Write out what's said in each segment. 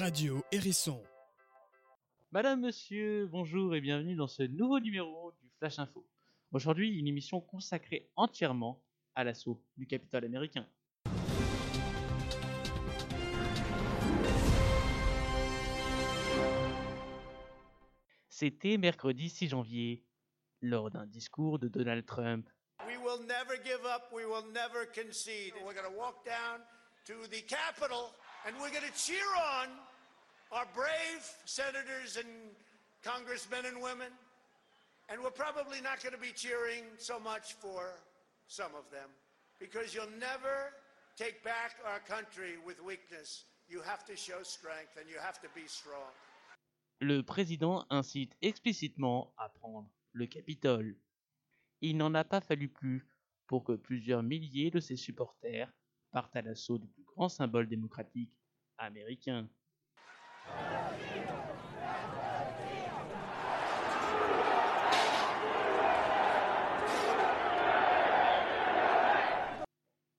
Radio Hérisson. Madame, monsieur, bonjour et bienvenue dans ce nouveau numéro du Flash Info. Aujourd'hui, une émission consacrée entièrement à l'assaut du Capitole américain. C'était mercredi 6 janvier, lors d'un discours de Donald Trump. We will never give up. We will never concede. We're going to walk down to the Capitol and we're going to cheer on our brave senators and congressmen and women. And we're probably not going to be cheering so much for some of them because you'll never take back our country with weakness. You have to show strength and you have to be strong. Le président incite explicitement à prendre le Capitole. Il n'en a pas fallu plus pour que plusieurs milliers de ses supporters partent à l'assaut du plus grand symbole démocratique américain.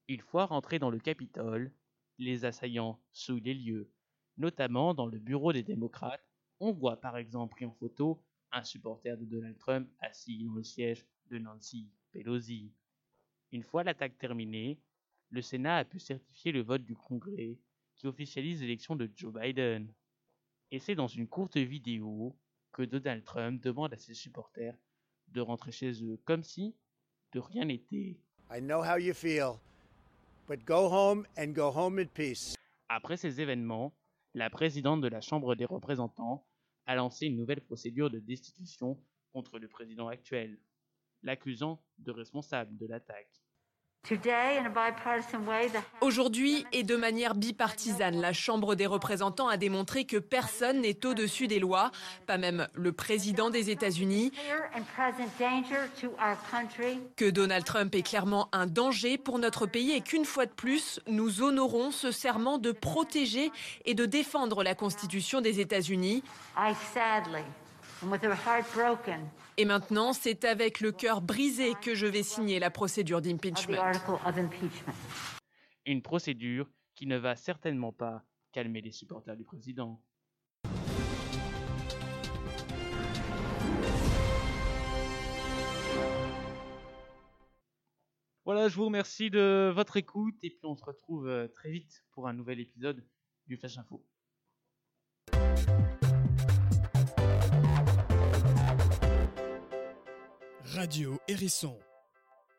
Une fois rentrés dans le Capitole, les assaillants souillent les lieux, notamment dans le bureau des démocrates. On voit par exemple pris en photo un supporter de Donald Trump assis dans le siège de Nancy Pelosi. Une fois l'attaque terminée, le Sénat a pu certifier le vote du Congrès qui officialise l'élection de Joe Biden. Et c'est dans une courte vidéo que Donald Trump demande à ses supporters de rentrer chez eux comme si de rien n'était. I know how you feel, but go home and go home in peace. Après ces événements, la présidente de la Chambre des représentants a lancé une nouvelle procédure de destitution contre le président actuel, l'accusant de responsable de l'attaque. Aujourd'hui et de manière bipartisane, la Chambre des représentants a démontré que personne n'est au-dessus des lois, pas même le président des États-Unis, que Donald Trump est clairement un danger pour notre pays et qu'une fois de plus, nous honorons ce serment de protéger et de défendre la Constitution des États-Unis. Et maintenant, c'est avec le cœur brisé que je vais signer la procédure d'impeachment. Une procédure qui ne va certainement pas calmer les supporters du président. Voilà, je vous remercie de votre écoute et puis on se retrouve euh, très vite pour un nouvel épisode du Flash Info. Radio Hérisson.